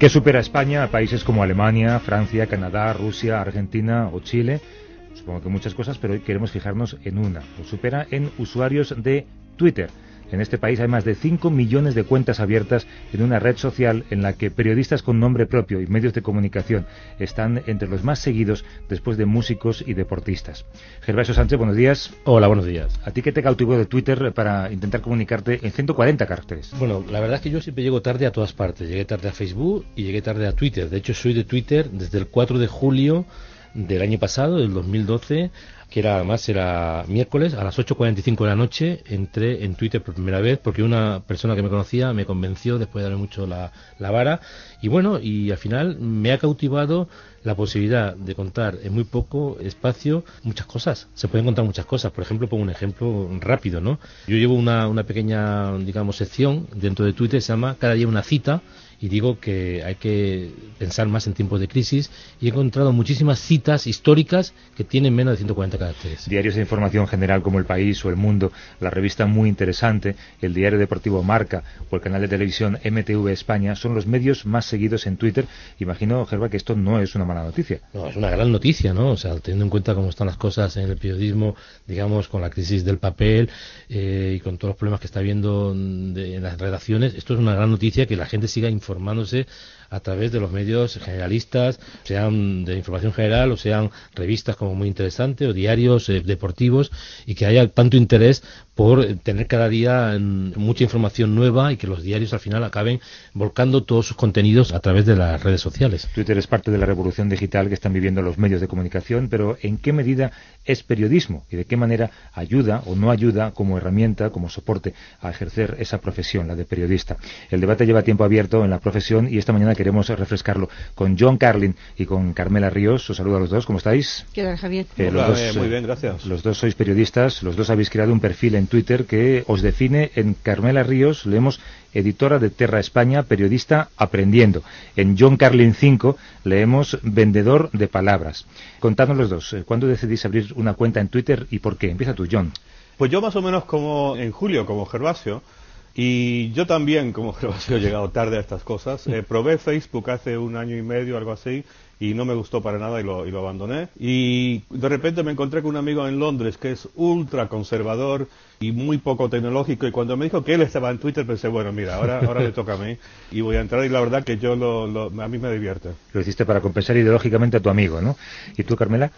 ¿En qué supera España a países como Alemania, Francia, Canadá, Rusia, Argentina o Chile? Supongo que muchas cosas, pero hoy queremos fijarnos en una. Supera en usuarios de Twitter. En este país hay más de 5 millones de cuentas abiertas en una red social en la que periodistas con nombre propio y medios de comunicación están entre los más seguidos después de músicos y deportistas. Gervasio Sánchez, buenos días. Hola, buenos días. ¿A ti qué te cautivó de Twitter para intentar comunicarte en 140 caracteres? Bueno, la verdad es que yo siempre llego tarde a todas partes. Llegué tarde a Facebook y llegué tarde a Twitter. De hecho, soy de Twitter desde el 4 de julio del año pasado, del 2012, que era además era miércoles a las 8.45 de la noche, entré en Twitter por primera vez porque una persona que me conocía me convenció después de darme mucho la, la vara y bueno, y al final me ha cautivado la posibilidad de contar en muy poco espacio muchas cosas. Se pueden contar muchas cosas. Por ejemplo, pongo un ejemplo rápido, ¿no? Yo llevo una, una pequeña, digamos, sección dentro de Twitter, se llama Cada día una cita, y digo que hay que pensar más en tiempos de crisis y he encontrado muchísimas citas históricas que tienen menos de 140 caracteres. Diarios de información general como El País o El Mundo, la revista muy interesante, el diario deportivo Marca o el canal de televisión MTV España son los medios más seguidos en Twitter. Imagino, Gerba, que esto no es una mala noticia. No, es una gran noticia, ¿no? O sea, teniendo en cuenta cómo están las cosas en el periodismo, digamos, con la crisis del papel eh, y con todos los problemas que está habiendo de, en las redacciones, esto es una gran noticia que la gente siga informando informándose a través de los medios generalistas, sean de información general o sean revistas como muy interesante o diarios eh, deportivos y que haya tanto interés por tener cada día mucha información nueva y que los diarios al final acaben volcando todos sus contenidos a través de las redes sociales. Twitter es parte de la revolución digital que están viviendo los medios de comunicación, pero ¿en qué medida es periodismo y de qué manera ayuda o no ayuda como herramienta, como soporte a ejercer esa profesión, la de periodista? El debate lleva tiempo abierto en la profesión y esta mañana queremos refrescarlo con John Carlin y con Carmela Ríos. Os saludo a los dos, ¿cómo estáis? ¿Qué tal, Javier? Eh, los dos, muy bien, gracias. Los dos sois periodistas, los dos habéis creado un perfil en Twitter que os define en Carmela Ríos, leemos editora de Terra España, periodista aprendiendo. En John Carlin 5 leemos vendedor de palabras. Contadnos los dos, eh, ¿cuándo decidís abrir una cuenta en Twitter y por qué? Empieza tú, John. Pues yo más o menos como en julio, como Gervasio, y yo también, como creo que he llegado tarde a estas cosas, eh, probé Facebook hace un año y medio, algo así, y no me gustó para nada y lo, y lo abandoné. Y de repente me encontré con un amigo en Londres que es ultra conservador y muy poco tecnológico y cuando me dijo que él estaba en Twitter pensé, bueno, mira, ahora, ahora le toca a mí y voy a entrar y la verdad que yo lo, a mí me divierte. Lo hiciste para compensar ideológicamente a tu amigo, ¿no? ¿Y tú, Carmela?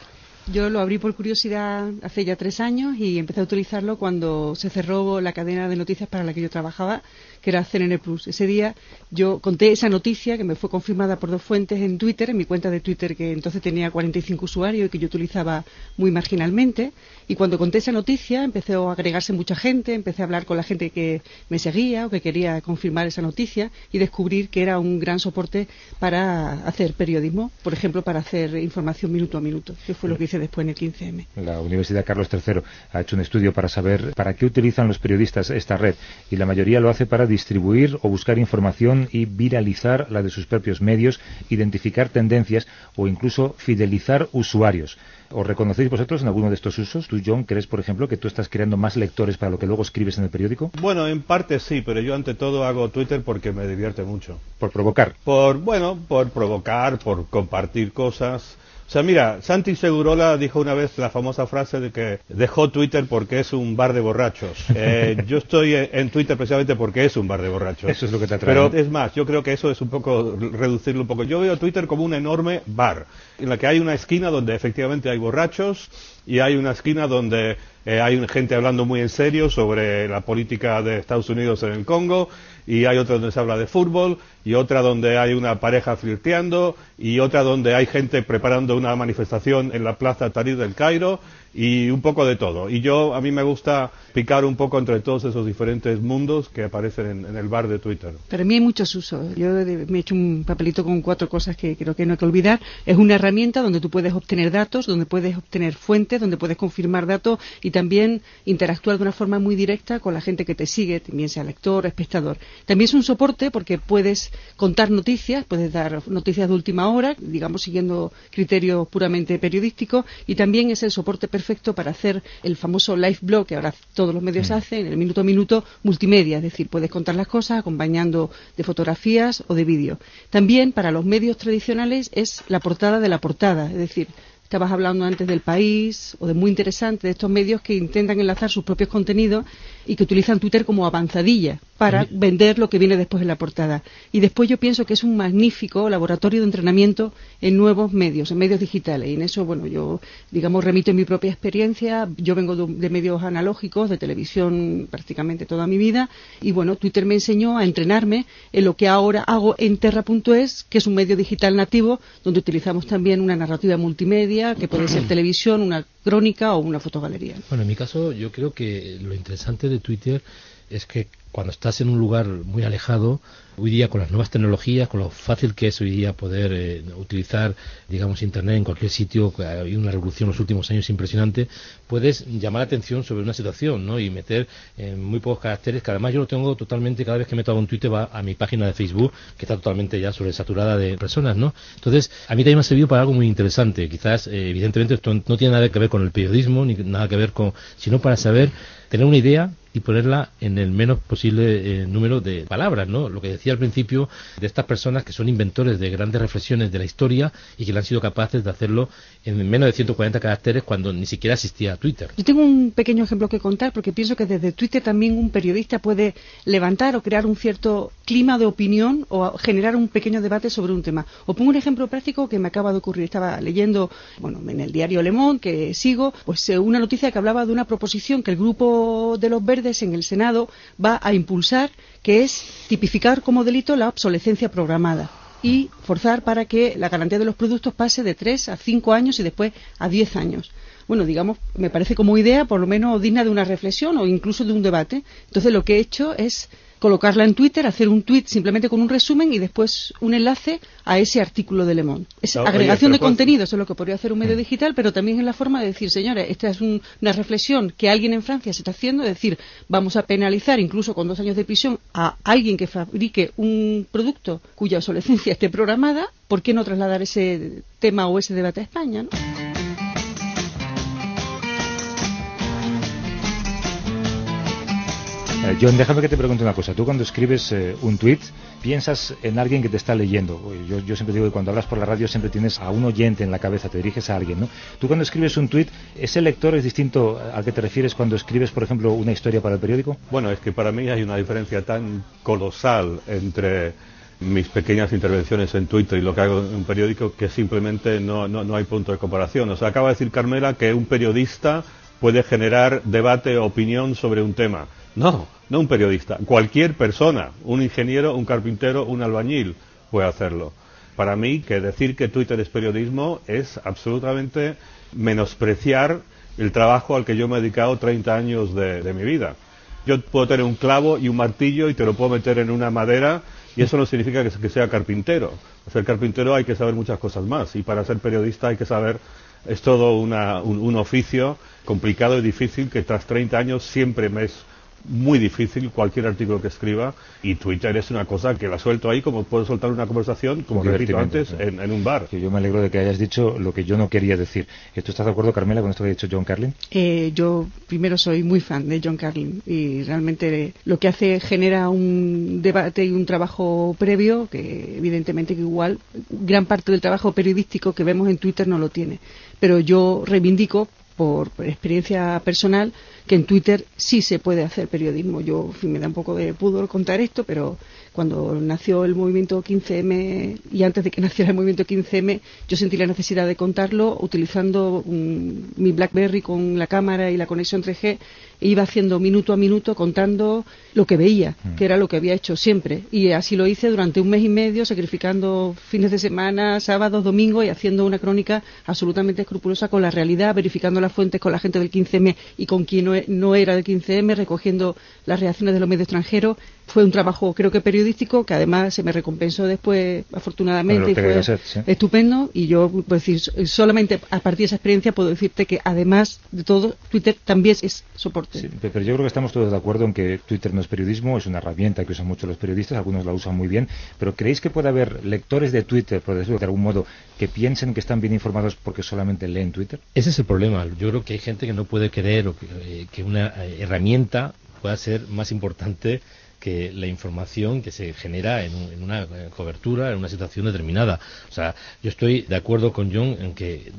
Yo lo abrí por curiosidad hace ya tres años y empecé a utilizarlo cuando se cerró la cadena de noticias para la que yo trabajaba, que era CNN Plus. Ese día yo conté esa noticia que me fue confirmada por dos fuentes en Twitter, en mi cuenta de Twitter que entonces tenía 45 usuarios y que yo utilizaba muy marginalmente. Y cuando conté esa noticia empezó a agregarse mucha gente, empecé a hablar con la gente que me seguía o que quería confirmar esa noticia y descubrir que era un gran soporte para hacer periodismo, por ejemplo, para hacer información minuto a minuto, que fue lo que después en el 15M. La Universidad Carlos III ha hecho un estudio para saber para qué utilizan los periodistas esta red y la mayoría lo hace para distribuir o buscar información y viralizar la de sus propios medios, identificar tendencias o incluso fidelizar usuarios. ¿Os reconocéis vosotros en alguno de estos usos? Tú, John, ¿crees, por ejemplo, que tú estás creando más lectores para lo que luego escribes en el periódico? Bueno, en parte sí, pero yo ante todo hago Twitter porque me divierte mucho. ¿Por provocar? Por, bueno, por provocar, por compartir cosas. O sea, mira, Santi Segurola dijo una vez la famosa frase de que dejó Twitter porque es un bar de borrachos. Eh, yo estoy en Twitter precisamente porque es un bar de borrachos. Eso es lo que te atrae. Pero es más, yo creo que eso es un poco reducirlo un poco. Yo veo Twitter como un enorme bar, en la que hay una esquina donde efectivamente hay borrachos y hay una esquina donde eh, hay gente hablando muy en serio sobre la política de Estados Unidos en el Congo y hay otra donde se habla de fútbol y otra donde hay una pareja flirteando y otra donde hay gente preparando una manifestación en la plaza Tahrir del Cairo y un poco de todo. Y yo, a mí me gusta picar un poco entre todos esos diferentes mundos que aparecen en, el bar de Twitter. Para mí hay muchos usos. Yo me he hecho un papelito con cuatro cosas que creo que no hay que olvidar. Es una herramienta donde tú puedes obtener datos, donde puedes obtener fuentes, donde puedes confirmar datos y también interactuar de una forma muy directa con la gente que te sigue, también sea lector, espectador. También es un soporte porque puedes contar noticias, puedes dar noticias de última hora, digamos siguiendo criterios puramente periodísticos, y también es el soporte perfecto para hacer el famoso live blog que ahora todos los medios mm. hacen, el minuto a minuto multimedia, es decir, puedes contar las cosas acompañando de fotografías o de vídeo. También para los medios tradicionales es la portada de la portada, es decir, Estabas hablando antes del país o de muy interesante, de estos medios que intentan enlazar sus propios contenidos y que utilizan Twitter como avanzadilla para vender lo que viene después en la portada. Y después yo pienso que es un magnífico laboratorio de entrenamiento en nuevos medios, en medios digitales. Y en eso, bueno, yo, digamos, remito en mi propia experiencia. Yo vengo de, medios analógicos, de televisión prácticamente toda mi vida. Y bueno, Twitter me enseñó a entrenarme en lo que ahora hago en Terra.es, que es un medio digital nativo, donde utilizamos también una narrativa multimedia, que puede ser televisión, una crónica o una fotogalería. Bueno, en mi caso, yo creo que lo interesante de Twitter es que cuando estás en un lugar muy alejado, hoy día con las nuevas tecnologías, con lo fácil que es hoy día poder eh, utilizar, digamos, Internet en cualquier sitio, que ha habido una revolución en los últimos años impresionante, puedes llamar la atención sobre una situación, ¿no? Y meter en muy pocos caracteres, que además yo lo tengo totalmente, cada vez que meto algún Twitter va a mi página de Facebook, que está totalmente ya sobresaturada de personas, ¿no? Entonces, a mí también me ha servido para algo muy interesante. Quizás, eh, evidentemente, esto no tiene nada que ver con el periodismo, ni nada que ver con, sino para saber tener una idea y ponerla en el menos posible eh, número de palabras, ¿no? Lo que decía al principio de estas personas que son inventores de grandes reflexiones de la historia y que han sido capaces de hacerlo en menos de 140 caracteres cuando ni siquiera existía Twitter. Yo tengo un pequeño ejemplo que contar porque pienso que desde Twitter también un periodista puede levantar o crear un cierto clima de opinión o generar un pequeño debate sobre un tema. Os pongo un ejemplo práctico que me acaba de ocurrir. Estaba leyendo, bueno, en el diario Le Monde, que sigo, pues eh, una noticia que hablaba de una proposición que el grupo de los verdes en el Senado va a impulsar, que es tipificar como delito la obsolescencia programada y forzar para que la garantía de los productos pase de tres a cinco años y después a diez años. Bueno, digamos, me parece como idea por lo menos digna de una reflexión o incluso de un debate. Entonces lo que he hecho es colocarla en Twitter, hacer un tweet simplemente con un resumen y después un enlace a ese artículo de Le Monde. Es agregación de contenido, eso es lo que podría hacer un medio mm. digital, pero también es la forma de decir, señores, esta es una reflexión que alguien en Francia se está haciendo, es decir, vamos a penalizar incluso con dos años de prisión a alguien que fabrique un producto cuya obsolescencia esté programada, ¿por qué no trasladar ese tema o ese debate a España? Eh, John, déjame que te pregunte una cosa. Tú cuando escribes eh, un tweet, piensas en alguien que te está leyendo. Yo, siempre digo que cuando hablas por la radio siempre tienes a un oyente en la cabeza, te diriges a alguien, ¿no? Tú cuando escribes un tweet, ¿ese lector es distinto al que te refieres cuando escribes, por ejemplo, una historia para el periódico? Bueno, es que para mí hay una diferencia tan colosal entre mis pequeñas intervenciones en Twitter y lo que hago en un periódico que simplemente no, no hay punto de comparación. O sea, acaba de decir Carmela que un periodista puede generar debate o opinión sobre un tema no, no un periodista. Cualquier persona, un ingeniero, un carpintero, un albañil puede hacerlo. Para mí, que decir que Twitter es periodismo es absolutamente menospreciar el trabajo al que yo me he dedicado 30 años de, mi vida. Yo puedo tener un clavo y un martillo y te lo puedo meter en una madera y eso no significa que, sea carpintero. Para ser carpintero hay que saber muchas cosas más y para ser periodista hay que saber, es todo un, un, oficio complicado y difícil que tras 30 años siempre me es muy difícil cualquier artículo que escriba y Twitter es una cosa que la suelto ahí como puedo soltar una conversación, como repito antes, en, un bar. yo me alegro de que hayas dicho lo que yo no quería decir. ¿Tú estás de acuerdo, Carmela, con esto que ha dicho John Carlin? Eh, yo primero soy muy fan de John Carlin y realmente lo que hace genera un debate y un trabajo previo que evidentemente que igual gran parte del trabajo periodístico que vemos en Twitter no lo tiene. Pero yo reivindico por experiencia personal que en Twitter sí se puede hacer periodismo. Yo me da un poco de pudor contar esto, pero cuando nació el movimiento 15M y antes de que naciera el movimiento 15M, yo sentí la necesidad de contarlo utilizando mi BlackBerry con la cámara y la conexión 3G e iba haciendo minuto a minuto contando lo que veía, mm. que era lo que había hecho siempre. Y así lo hice durante un mes y medio, sacrificando fines de semana, sábados, domingos y haciendo una crónica absolutamente escrupulosa con la realidad, verificando las fuentes con la gente del 15M y con quien no, no era del 15M, recogiendo las reacciones de los medios extranjeros fue un trabajo creo que periodístico que además se me recompensó después afortunadamente y fue estupendo y yo pues decir solamente a partir de esa experiencia puedo decirte que además de todo Twitter también es soporte. Pero yo creo que estamos todos de acuerdo en que Twitter no es periodismo, es una herramienta que usan mucho los periodistas, algunos la usan muy bien, pero ¿creéis que puede haber lectores de Twitter, por decirlo de algún modo, que piensen que están bien informados porque solamente leen Twitter? Ese es el problema. Yo creo que hay gente que no puede creer o que, eh, que una eh, herramienta pueda ser más importante que la información que se genera en, una cobertura, en una situación determinada. O sea, yo estoy de acuerdo con John en que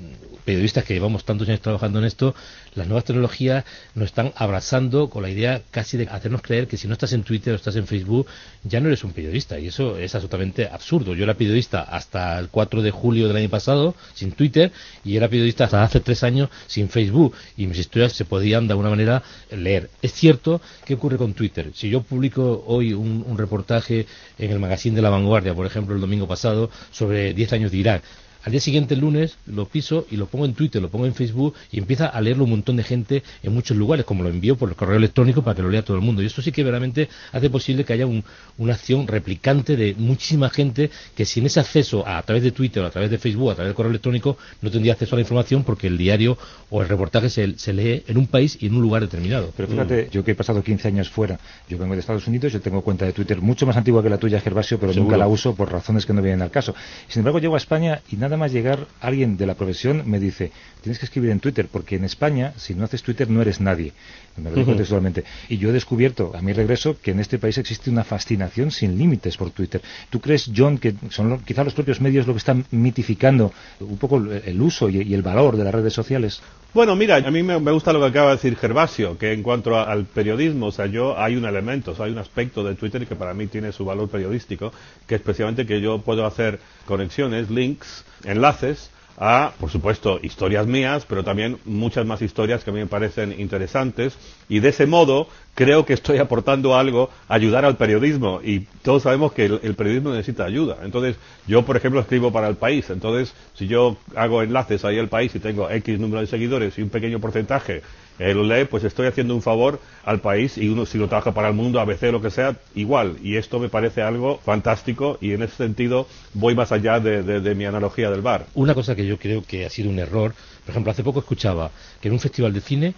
periodistas que llevamos tantos años trabajando en esto, las nuevas tecnologías nos están abrazando con la idea casi de hacernos creer que si no estás en Twitter o estás en Facebook, ya no eres un periodista. Y eso es absolutamente absurdo. Yo era periodista hasta el 4 de julio del año pasado, sin Twitter, y era periodista hasta hace tres años sin Facebook. Y mis historias se podían de alguna manera leer. Es cierto que ocurre con Twitter. Si yo publico hoy un, reportaje en el magazine de La Vanguardia, por ejemplo, el domingo pasado, sobre 10 años de Irak. Al día siguiente, el lunes, lo piso y lo pongo en Twitter, lo pongo en Facebook y empieza a leerlo un montón de gente en muchos lugares, como lo envío por el correo electrónico para que lo lea todo el mundo. Y esto sí que verdaderamente hace posible que haya una acción replicante de muchísima gente que sin ese acceso a, través de Twitter, o a través de Facebook, a través del correo electrónico, no tendría acceso a la información porque el diario o el reportaje se, lee en un país y en un lugar determinado. Pero fíjate, yo que he pasado 15 años fuera, yo vengo de Estados Unidos, yo tengo cuenta de Twitter mucho más antigua que la tuya, Gervasio, pero nunca la uso por razones que no vienen al caso. Sin embargo, llego a España y nada más llegar alguien de la profesión me dice, tienes que escribir en Twitter, porque en España, si no haces Twitter, no eres nadie. Me lo digo textualmente. Y yo he descubierto, a mi regreso, que en este país existe una fascinación sin límites por Twitter. ¿Tú crees, John, que son quizá los propios medios lo que están mitificando un poco el uso y, el valor de las redes sociales? Bueno, mira, a mí me, gusta lo que acaba de decir Gervasio, que en cuanto al periodismo, o sea, yo hay un elemento, hay un aspecto de Twitter que para mí tiene su valor periodístico, que es precisamente que yo puedo hacer conexiones, links, enlaces a, por supuesto, historias mías, pero también muchas más historias que a mí me parecen interesantes. Y de ese modo creo que estoy aportando algo a ayudar al periodismo. Y todos sabemos que el, periodismo necesita ayuda. Entonces, yo, por ejemplo, escribo para el país. Entonces, si yo hago enlaces ahí al país y tengo X número de seguidores y un pequeño porcentaje lo lee, pues estoy haciendo un favor al país y uno si lo trabaja para el mundo, ABC, lo que sea, igual. Y esto me parece algo fantástico y en ese sentido voy más allá de, mi analogía del bar. Una cosa que yo creo que ha sido un error, por ejemplo, hace poco escuchaba que en un festival de cine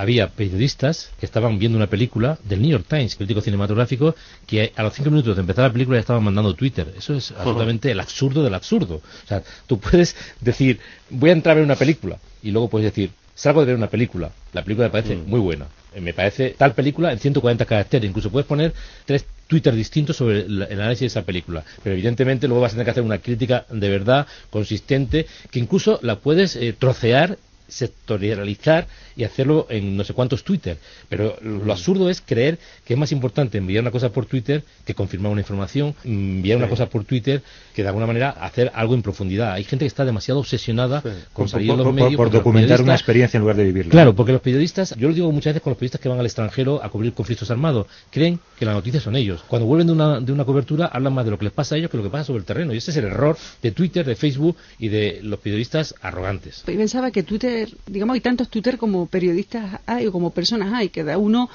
había periodistas que estaban viendo una película del New York Times, crítico cinematográfico, que a los cinco minutos de empezar la película ya estaban mandando Twitter. Eso es absolutamente el absurdo del absurdo. O sea, tú puedes decir, voy a entrar a ver una película, y luego puedes decir, salgo de ver una película, la película me parece mm. muy buena, eh, me parece tal película en 140 caracteres, incluso puedes poner tres Twitter distintos sobre el, análisis de esa película, pero evidentemente luego vas a tener que hacer una crítica de verdad consistente, que incluso la puedes eh, trocear sectorializar y hacerlo en no sé cuántos Twitter. Pero lo absurdo es creer que es más importante enviar una cosa por Twitter que confirmar una información, enviar una cosa por Twitter que de alguna manera hacer algo en profundidad. Hay gente que está demasiado obsesionada con salir los medios. Por, documentar una experiencia en lugar de vivirla. Claro, porque los periodistas, yo lo digo muchas veces con los periodistas que van al extranjero a cubrir conflictos armados, creen que las noticias son ellos. Cuando vuelven de una, de una cobertura hablan más de lo que les pasa a ellos que lo que pasa sobre el terreno. Y ese es el error de Twitter, de Facebook y de los periodistas arrogantes. Pensaba que Twitter, digamos, hay tantos Twitter como periodistas hay o como personas hay, que da uno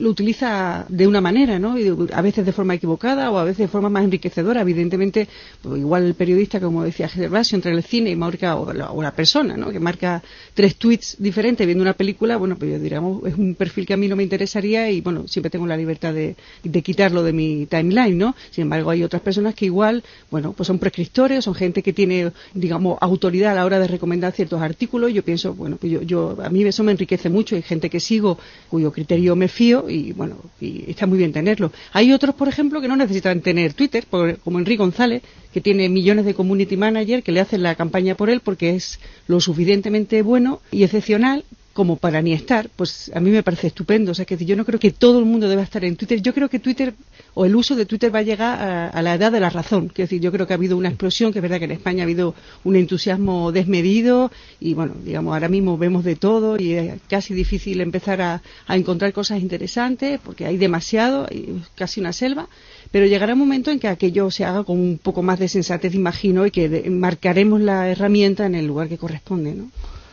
lo utiliza de una manera, ¿no? Y a veces de forma equivocada o a veces de forma más enriquecedora. Evidentemente, pues igual el periodista, como decía Gervasio, entre el cine y marca, o la, persona, ¿no? Que marca tres tweets diferentes viendo una película, bueno, pues yo diríamos, es un perfil que a mí no me interesaría y, bueno, siempre tengo la libertad de, quitarlo de mi timeline, ¿no? Sin embargo, hay otras personas que igual, bueno, pues son prescriptores, son gente que tiene, digamos, autoridad a la hora de recomendar ciertos artículos. Yo pienso, bueno, pues yo, yo a mí eso me enriquece mucho. Hay gente que sigo cuyo criterio me fío y bueno, y está muy bien tenerlo. Hay otros, por ejemplo, que no necesitan tener Twitter, como Enrique González, que tiene millones de community manager que le hacen la campaña por él porque es lo suficientemente bueno y excepcional como para ni estar, pues a mí me parece estupendo. O sea, que yo no creo que todo el mundo deba estar en Twitter. Yo creo que Twitter o el uso de Twitter va a llegar a, la edad de la razón. Quiero decir, yo creo que ha habido una explosión, que es verdad que en España ha habido un entusiasmo desmedido y, bueno, digamos, ahora mismo vemos de todo y es casi difícil empezar a, encontrar cosas interesantes porque hay demasiado, hay casi una selva. Pero llegará un momento en que aquello se haga con un poco más de sensatez, imagino, y que marcaremos la herramienta en el lugar que corresponde, ¿no?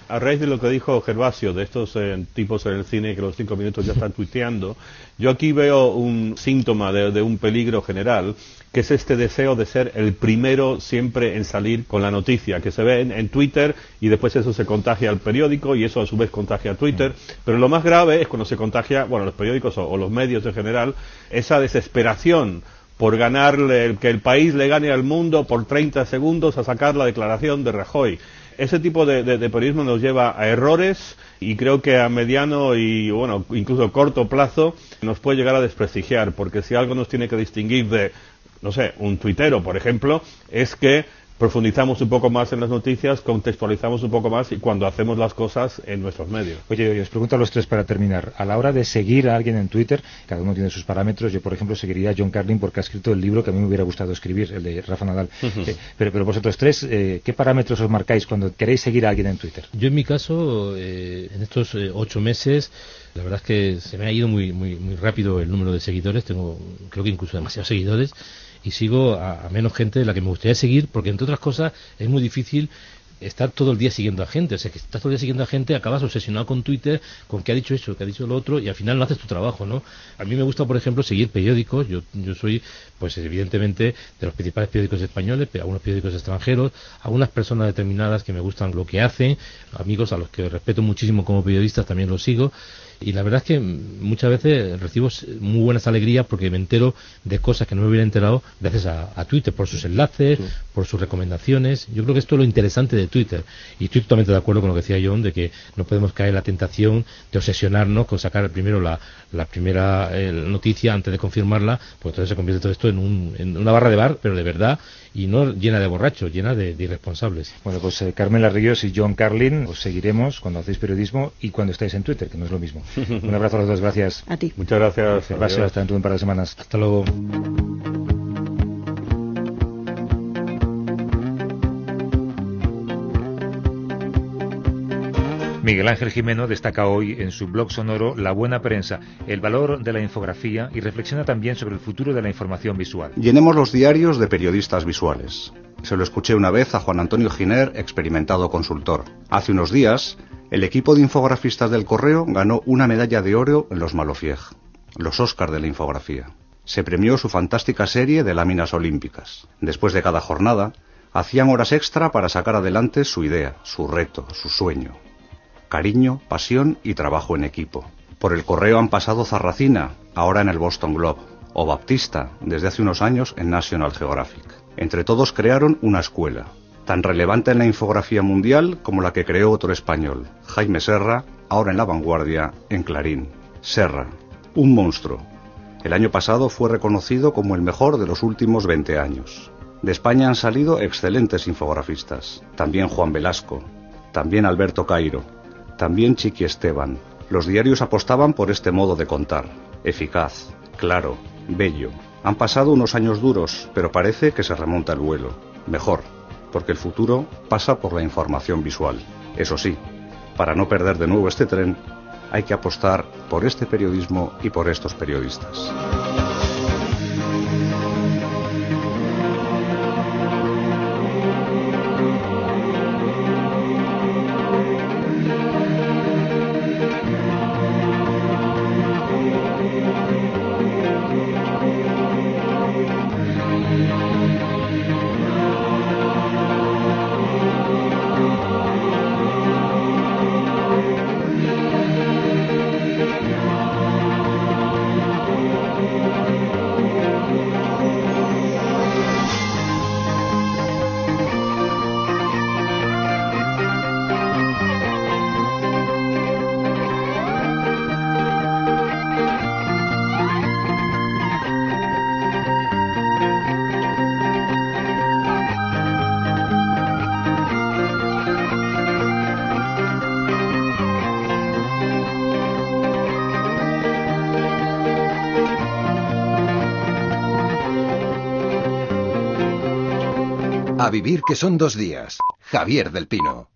A raíz de lo que dijo Gervasio, de estos eh, tipos en el cine que los cinco minutos ya están tuiteando, yo aquí veo un síntoma de, un peligro general, que es este deseo de ser el primero siempre en salir con la noticia, que se ve en, Twitter y después eso se contagia al periódico y eso a su vez contagia a Twitter. Pero lo más grave es cuando se contagia, bueno, los periódicos o, los medios en general, esa desesperación por ganarle, que el país le gane al mundo por 30 segundos a sacar la declaración de Rajoy ese tipo de, periodismo nos lleva a errores y creo que a mediano y bueno incluso corto plazo nos puede llegar a desprestigiar porque si algo nos tiene que distinguir de no sé un tuitero por ejemplo es que profundizamos un poco más en las noticias, contextualizamos un poco más y cuando hacemos las cosas en nuestros medios. Oye, os pregunto a los tres para terminar. A la hora de seguir a alguien en Twitter, cada uno tiene sus parámetros. Yo, por ejemplo, seguiría a John Carlin porque ha escrito el libro que a mí me hubiera gustado escribir, el de Rafa Nadal. Eh, pero, pero vosotros tres, eh, ¿qué parámetros os marcáis cuando queréis seguir a alguien en Twitter? Yo, en mi caso, eh, en estos ocho meses, la verdad es que se me ha ido muy, muy, muy rápido el número de seguidores. Tengo, creo que incluso demasiados seguidores y sigo a, menos gente de la que me gustaría seguir, porque entre otras cosas es muy difícil estar todo el día siguiendo a gente. O sea, que estás todo el día siguiendo a gente, acabas obsesionado con Twitter, con qué ha dicho eso, qué ha dicho lo otro, y al final no haces tu trabajo, ¿no? A mí me gusta, por ejemplo, seguir periódicos. Yo, yo soy, pues evidentemente, de los principales periódicos españoles, pero algunos periódicos extranjeros, algunas personas determinadas que me gustan lo que hacen, amigos a los que respeto muchísimo como periodistas también los sigo y la verdad es que muchas veces recibo muy buenas alegrías porque me entero de cosas que no me hubiera enterado gracias a, Twitter, por sus enlaces, por sus recomendaciones. Yo creo que esto es lo interesante de Twitter. Y estoy totalmente de acuerdo con lo que decía John, de que no podemos caer en la tentación de obsesionarnos con sacar primero la, primera eh, noticia antes de confirmarla, porque entonces se convierte todo esto en, un, en una barra de bar, pero de verdad, y no llena de borrachos, llena de, irresponsables. Bueno, pues eh, Carmen Larrillos y John Carlin os seguiremos cuando hacéis periodismo y cuando estáis en Twitter, que no es lo mismo. Un abrazo a los dos, gracias. A ti. Muchas gracias. Gracias, hasta dentro de un par de semanas. Hasta luego. Miguel Ángel Jimeno destaca hoy en su blog sonoro La buena prensa, el valor de la infografía y reflexiona también sobre el futuro de la información visual. Llenemos los diarios de periodistas visuales. Se lo escuché una vez a Juan Antonio Giner, experimentado consultor. Hace unos días, el equipo de infografistas del Correo ganó una medalla de oro en los Malofieg, los Óscar de la infografía. Se premió su fantástica serie de láminas olímpicas. Después de cada jornada, hacían horas extra para sacar adelante su idea, su reto, su sueño. Cariño, pasión y trabajo en equipo. Por el correo han pasado Zarracina, ahora en el Boston Globe, o Baptista, desde hace unos años en National Geographic. Entre todos crearon una escuela, tan relevante en la infografía mundial como la que creó otro español, Jaime Serra, ahora en La Vanguardia, en Clarín. Serra, un monstruo. El año pasado fue reconocido como el mejor de los últimos 20 años. De España han salido excelentes infografistas, también Juan Velasco, también Alberto Cairo, también Chiqui Esteban. Los diarios apostaban por este modo de contar, eficaz, claro, bello. Han pasado unos años duros, pero parece que se remonta el vuelo. Mejor, porque el futuro pasa por la información visual. Eso sí, para no perder de nuevo este tren, hay que apostar por este periodismo y por estos periodistas. A vivir que son dos días. Javier del Pino.